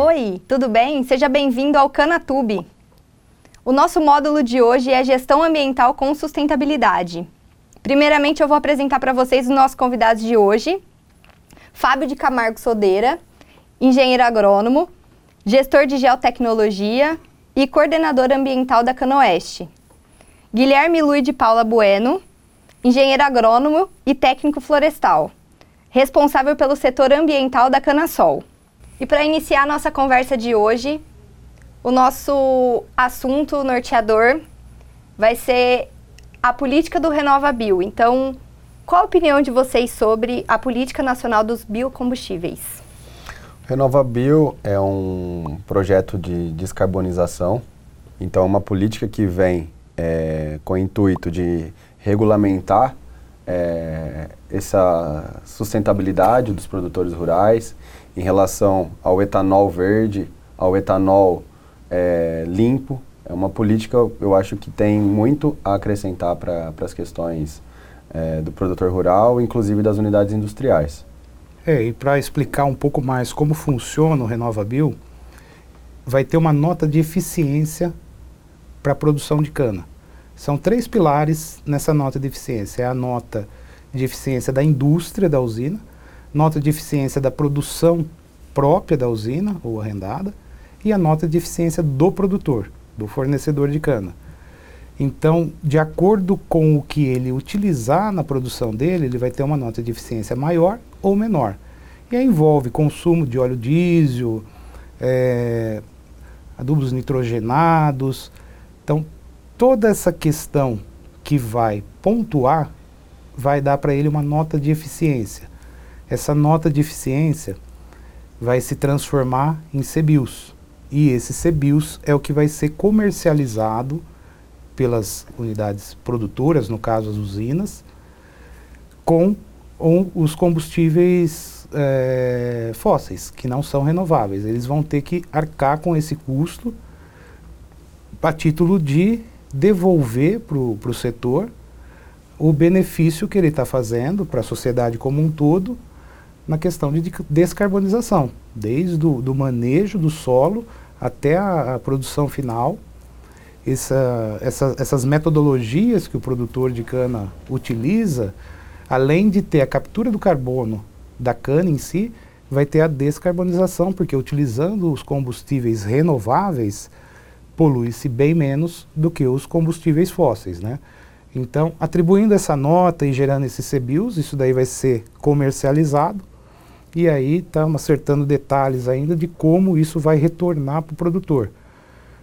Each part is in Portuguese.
Oi, tudo bem? Seja bem-vindo ao Canatube. O nosso módulo de hoje é Gestão Ambiental com Sustentabilidade. Primeiramente, eu vou apresentar para vocês os nossos convidados de hoje. Fábio de Camargo Sodeira, engenheiro agrônomo, gestor de geotecnologia e coordenador ambiental da Canoeste. Guilherme Luiz de Paula Bueno, engenheiro agrônomo e técnico florestal, responsável pelo setor ambiental da Canasol. E para iniciar a nossa conversa de hoje, o nosso assunto norteador vai ser a política do RenovaBio. Então, qual a opinião de vocês sobre a política nacional dos biocombustíveis? RenovaBio é um projeto de descarbonização, então é uma política que vem é, com o intuito de regulamentar é, essa sustentabilidade dos produtores rurais em relação ao etanol verde, ao etanol é, limpo. É uma política, eu acho que tem muito a acrescentar para as questões é, do produtor rural, inclusive das unidades industriais. É, e para explicar um pouco mais como funciona o RenovaBio, vai ter uma nota de eficiência para a produção de cana. São três pilares nessa nota de eficiência. É a nota de eficiência da indústria da usina, nota de eficiência da produção própria da usina ou arrendada e a nota de eficiência do produtor, do fornecedor de cana. Então, de acordo com o que ele utilizar na produção dele, ele vai ter uma nota de eficiência maior ou menor. E aí envolve consumo de óleo diesel, é, adubos nitrogenados. Então, toda essa questão que vai pontuar vai dar para ele uma nota de eficiência. Essa nota de eficiência vai se transformar em CBIOS. E esse CBIOS é o que vai ser comercializado pelas unidades produtoras, no caso as usinas, com, os combustíveis é, fósseis, que não são renováveis. Eles vão ter que arcar com esse custo a título de devolver para o setor o benefício que ele está fazendo para a sociedade como um todo na questão de descarbonização, desde do, do manejo do solo até a, a produção final. Essa, essa, essas metodologias que o produtor de cana utiliza, além de ter a captura do carbono da cana em si, vai ter a descarbonização, porque utilizando os combustíveis renováveis, polui-se bem menos do que os combustíveis fósseis, né? Então, atribuindo essa nota e gerando esses CBIOS, isso daí vai ser comercializado. E aí estamos acertando detalhes ainda de como isso vai retornar para o produtor.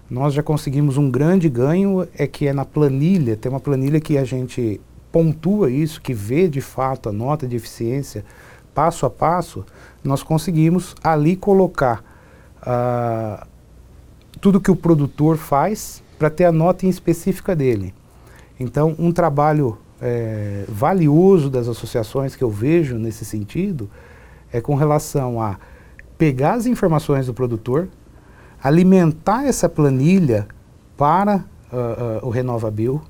Nós já conseguimos um grande ganho, é que é na planilha, tem uma planilha que a gente pontua isso, que vê de fato a nota de eficiência passo a passo, nós conseguimos ali colocar uh, tudo que o produtor faz para ter a nota em específica dele. Então, um trabalho é, valioso das associações que eu vejo nesse sentido é com relação a pegar as informações do produtor, alimentar essa planilha para uh, uh, o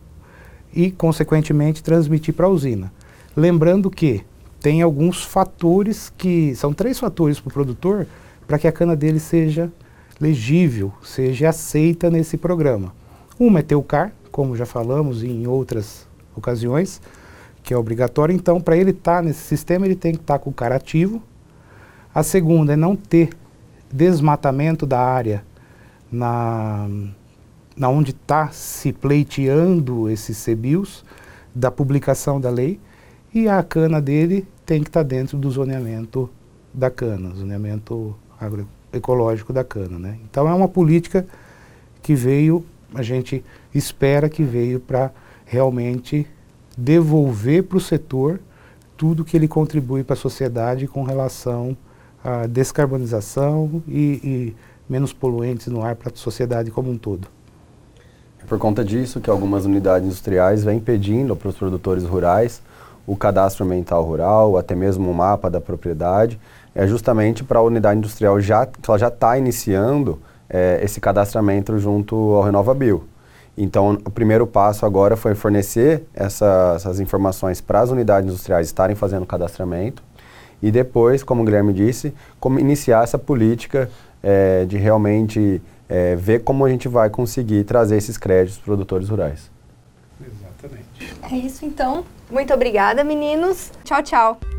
e, consequentemente, transmitir para a usina. Lembrando que tem alguns fatores que são três fatores para o produtor para que a cana dele seja legível, seja aceita nesse programa. Uma é ter o CAR, como já falamos em outras ocasiões, que é obrigatório. Então, para ele estar tá nesse sistema, ele tem que estar tá com o cara ativo. A segunda é não ter desmatamento da área na, na onde está se pleiteando esses CBIOS, da publicação da lei, e a cana dele tem que estar tá dentro do zoneamento da cana, zoneamento agroecológico da cana. Né? Então é uma política que veio a gente espera que veio para realmente devolver para o setor tudo que ele contribui para a sociedade com relação à descarbonização e, e menos poluentes no ar para a sociedade como um todo. É por conta disso que algumas unidades industriais vêm pedindo para os produtores rurais o cadastro ambiental rural, até mesmo o mapa da propriedade, é justamente para a unidade industrial já, que ela já está iniciando é, esse cadastramento junto ao RenovaBio. Então, o primeiro passo agora foi fornecer essa, essas informações para as unidades industriais estarem fazendo cadastramento. E depois, como o Guilherme disse, como iniciar essa política é, de realmente é, ver como a gente vai conseguir trazer esses créditos para os produtores rurais. Exatamente. É isso então. Muito obrigada, meninos. Tchau, tchau.